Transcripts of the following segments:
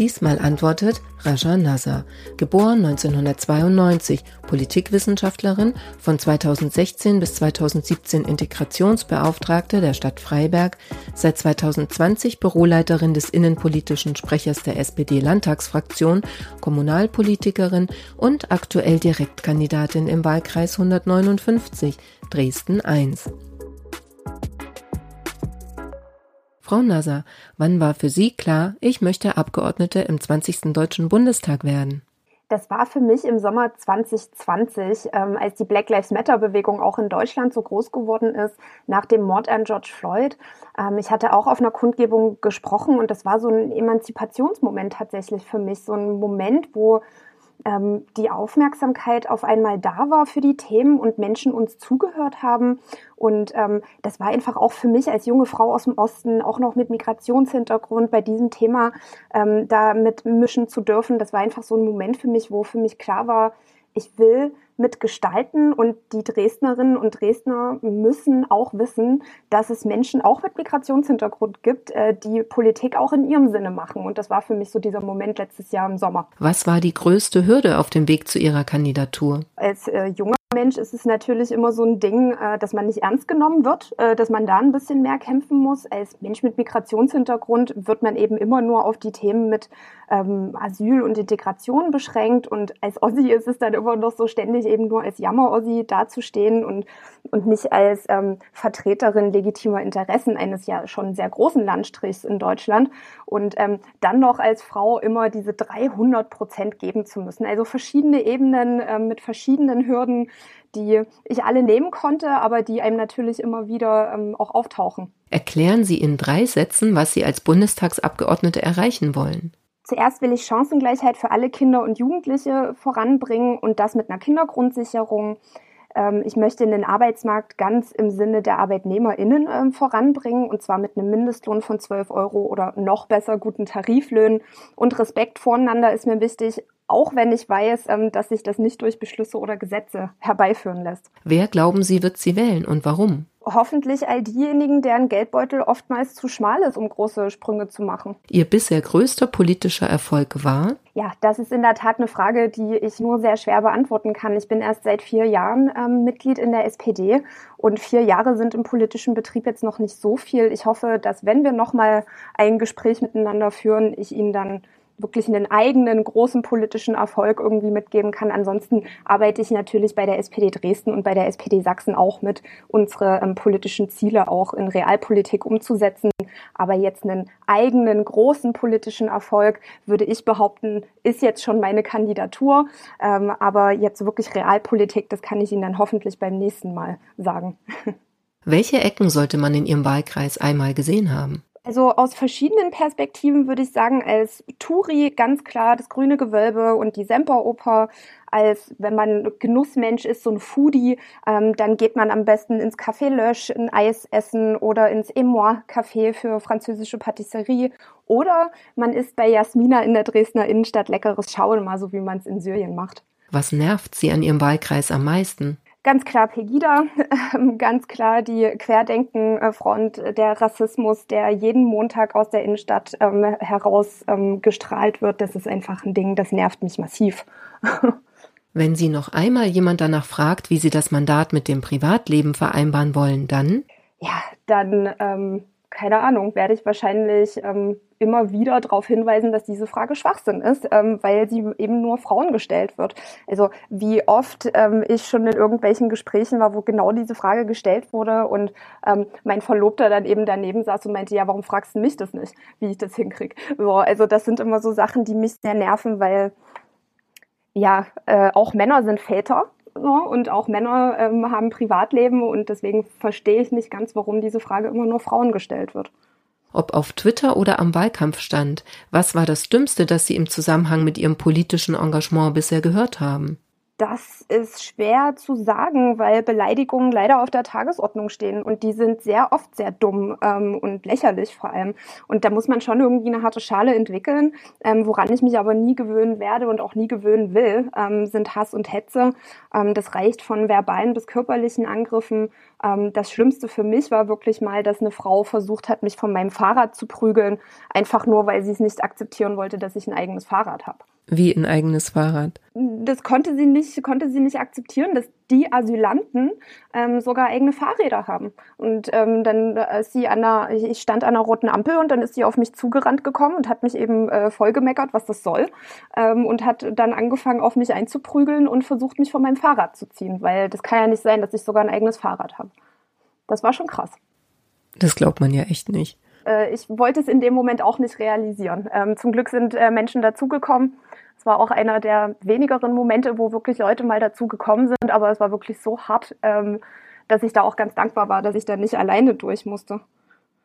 Diesmal antwortet Raja Nazar, geboren 1992, Politikwissenschaftlerin, von 2016 bis 2017 Integrationsbeauftragte der Stadt Freiberg, seit 2020 Büroleiterin des innenpolitischen Sprechers der SPD-Landtagsfraktion, Kommunalpolitikerin und aktuell Direktkandidatin im Wahlkreis 159 Dresden I. Frau Nasser, wann war für Sie klar, ich möchte Abgeordnete im 20. Deutschen Bundestag werden? Das war für mich im Sommer 2020, ähm, als die Black Lives Matter-Bewegung auch in Deutschland so groß geworden ist, nach dem Mord an George Floyd. Ähm, ich hatte auch auf einer Kundgebung gesprochen und das war so ein Emanzipationsmoment tatsächlich für mich. So ein Moment, wo ähm, die Aufmerksamkeit auf einmal da war für die Themen und Menschen uns zugehört haben. Und ähm, das war einfach auch für mich als junge Frau aus dem Osten, auch noch mit Migrationshintergrund bei diesem Thema ähm, da mitmischen zu dürfen. Das war einfach so ein Moment für mich, wo für mich klar war, ich will mitgestalten und die Dresdnerinnen und Dresdner müssen auch wissen, dass es Menschen auch mit Migrationshintergrund gibt, äh, die Politik auch in ihrem Sinne machen. Und das war für mich so dieser Moment letztes Jahr im Sommer. Was war die größte Hürde auf dem Weg zu Ihrer Kandidatur? Als äh, junger Mensch ist es natürlich immer so ein Ding, äh, dass man nicht ernst genommen wird, äh, dass man da ein bisschen mehr kämpfen muss. Als Mensch mit Migrationshintergrund wird man eben immer nur auf die Themen mit ähm, Asyl und Integration beschränkt. Und als Ossi ist es dann immer noch so ständig eben nur als Jammer-Ossi dazustehen und, und nicht als ähm, Vertreterin legitimer Interessen eines ja schon sehr großen Landstrichs in Deutschland. Und ähm, dann noch als Frau immer diese 300 Prozent geben zu müssen. Also verschiedene Ebenen ähm, mit verschiedenen Hürden die ich alle nehmen konnte, aber die einem natürlich immer wieder ähm, auch auftauchen. Erklären Sie in drei Sätzen, was Sie als Bundestagsabgeordnete erreichen wollen. Zuerst will ich Chancengleichheit für alle Kinder und Jugendliche voranbringen und das mit einer Kindergrundsicherung. Ähm, ich möchte den Arbeitsmarkt ganz im Sinne der ArbeitnehmerInnen ähm, voranbringen und zwar mit einem Mindestlohn von 12 Euro oder noch besser guten Tariflöhnen. Und Respekt voneinander ist mir wichtig, auch wenn ich weiß, ähm, dass sich das nicht durch Beschlüsse oder Gesetze herbeiführen lässt. Wer glauben Sie, wird sie wählen und warum? Hoffentlich all diejenigen, deren Geldbeutel oftmals zu schmal ist, um große Sprünge zu machen. Ihr bisher größter politischer Erfolg war? Ja, das ist in der Tat eine Frage, die ich nur sehr schwer beantworten kann. Ich bin erst seit vier Jahren ähm, Mitglied in der SPD und vier Jahre sind im politischen Betrieb jetzt noch nicht so viel. Ich hoffe, dass wenn wir noch mal ein Gespräch miteinander führen, ich Ihnen dann wirklich einen eigenen großen politischen Erfolg irgendwie mitgeben kann. Ansonsten arbeite ich natürlich bei der SPD Dresden und bei der SPD Sachsen auch mit, unsere ähm, politischen Ziele auch in Realpolitik umzusetzen. Aber jetzt einen eigenen großen politischen Erfolg, würde ich behaupten, ist jetzt schon meine Kandidatur. Ähm, aber jetzt wirklich Realpolitik, das kann ich Ihnen dann hoffentlich beim nächsten Mal sagen. Welche Ecken sollte man in Ihrem Wahlkreis einmal gesehen haben? Also aus verschiedenen Perspektiven würde ich sagen, als Turi ganz klar das grüne Gewölbe und die Semperoper, als wenn man Genussmensch ist, so ein Foodie, ähm, dann geht man am besten ins Café Lösch, ein Eis essen oder ins Emois Café für französische Patisserie oder man isst bei Jasmina in der Dresdner Innenstadt leckeres Schauen, so wie man es in Syrien macht. Was nervt Sie an Ihrem Wahlkreis am meisten? Ganz klar Pegida, ganz klar die Querdenkenfront, der Rassismus, der jeden Montag aus der Innenstadt ähm, heraus ähm, gestrahlt wird. Das ist einfach ein Ding, das nervt mich massiv. Wenn Sie noch einmal jemand danach fragt, wie Sie das Mandat mit dem Privatleben vereinbaren wollen, dann? Ja, dann ähm, keine Ahnung, werde ich wahrscheinlich ähm, immer wieder darauf hinweisen, dass diese Frage Schwachsinn ist, ähm, weil sie eben nur Frauen gestellt wird. Also wie oft ähm, ich schon in irgendwelchen Gesprächen war, wo genau diese Frage gestellt wurde und ähm, mein Verlobter dann eben daneben saß und meinte, ja, warum fragst du mich das nicht, wie ich das hinkriege? So, also das sind immer so Sachen, die mich sehr nerven, weil ja, äh, auch Männer sind Väter? Und auch Männer ähm, haben Privatleben und deswegen verstehe ich nicht ganz, warum diese Frage immer nur Frauen gestellt wird. Ob auf Twitter oder am Wahlkampfstand, was war das Dümmste, das Sie im Zusammenhang mit Ihrem politischen Engagement bisher gehört haben? Das ist schwer zu sagen, weil Beleidigungen leider auf der Tagesordnung stehen und die sind sehr oft sehr dumm ähm, und lächerlich vor allem. Und da muss man schon irgendwie eine harte Schale entwickeln. Ähm, woran ich mich aber nie gewöhnen werde und auch nie gewöhnen will, ähm, sind Hass und Hetze. Ähm, das reicht von verbalen bis körperlichen Angriffen. Ähm, das Schlimmste für mich war wirklich mal, dass eine Frau versucht hat, mich von meinem Fahrrad zu prügeln, einfach nur, weil sie es nicht akzeptieren wollte, dass ich ein eigenes Fahrrad habe. Wie ein eigenes Fahrrad? Das konnte sie nicht, konnte sie nicht akzeptieren, dass die Asylanten ähm, sogar eigene Fahrräder haben. Und ähm, dann ist sie an einer, ich stand an einer roten Ampel und dann ist sie auf mich zugerannt gekommen und hat mich eben äh, vollgemeckert, was das soll. Ähm, und hat dann angefangen, auf mich einzuprügeln und versucht, mich von meinem Fahrrad zu ziehen, weil das kann ja nicht sein, dass ich sogar ein eigenes Fahrrad habe. Das war schon krass. Das glaubt man ja echt nicht. Äh, ich wollte es in dem Moment auch nicht realisieren. Ähm, zum Glück sind äh, Menschen dazugekommen. Es war auch einer der wenigeren Momente, wo wirklich Leute mal dazugekommen sind, aber es war wirklich so hart, ähm, dass ich da auch ganz dankbar war, dass ich da nicht alleine durch musste.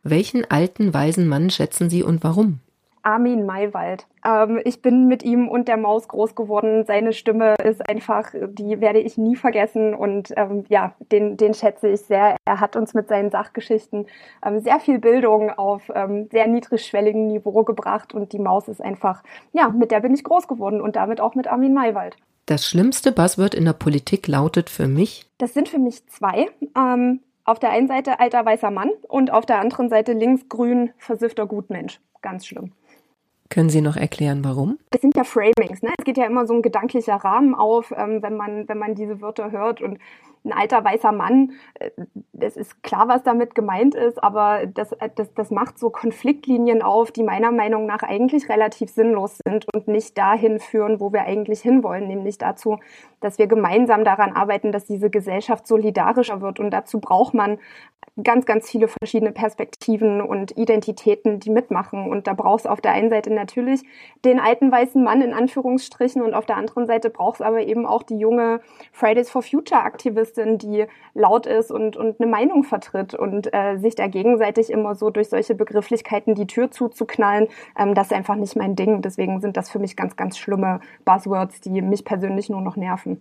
Welchen alten, weisen Mann schätzen Sie und warum? Armin Maywald. Ähm, ich bin mit ihm und der Maus groß geworden. Seine Stimme ist einfach, die werde ich nie vergessen und ähm, ja, den, den schätze ich sehr. Er hat uns mit seinen Sachgeschichten ähm, sehr viel Bildung auf ähm, sehr niedrigschwelligem Niveau gebracht und die Maus ist einfach, ja, mit der bin ich groß geworden und damit auch mit Armin Maywald. Das schlimmste Buzzword in der Politik lautet für mich? Das sind für mich zwei. Ähm, auf der einen Seite alter weißer Mann und auf der anderen Seite linksgrün versiffter Gutmensch. Ganz schlimm. Können Sie noch erklären, warum? Es sind ja Framings. Ne? Es geht ja immer so ein gedanklicher Rahmen auf, ähm, wenn, man, wenn man diese Wörter hört. Und ein alter weißer Mann, äh, es ist klar, was damit gemeint ist, aber das, äh, das, das macht so Konfliktlinien auf, die meiner Meinung nach eigentlich relativ sinnlos sind und nicht dahin führen, wo wir eigentlich hinwollen, nämlich dazu, dass wir gemeinsam daran arbeiten, dass diese Gesellschaft solidarischer wird. Und dazu braucht man ganz, ganz viele verschiedene Perspektiven und Identitäten, die mitmachen. Und da brauchst du auf der einen Seite natürlich den alten weißen Mann in Anführungsstrichen und auf der anderen Seite brauchst du aber eben auch die junge Fridays for Future Aktivistin, die laut ist und, und eine Meinung vertritt und äh, sich da gegenseitig immer so durch solche Begrifflichkeiten die Tür zuzuknallen, ähm, das ist einfach nicht mein Ding. Deswegen sind das für mich ganz, ganz schlimme Buzzwords, die mich persönlich nur noch nerven.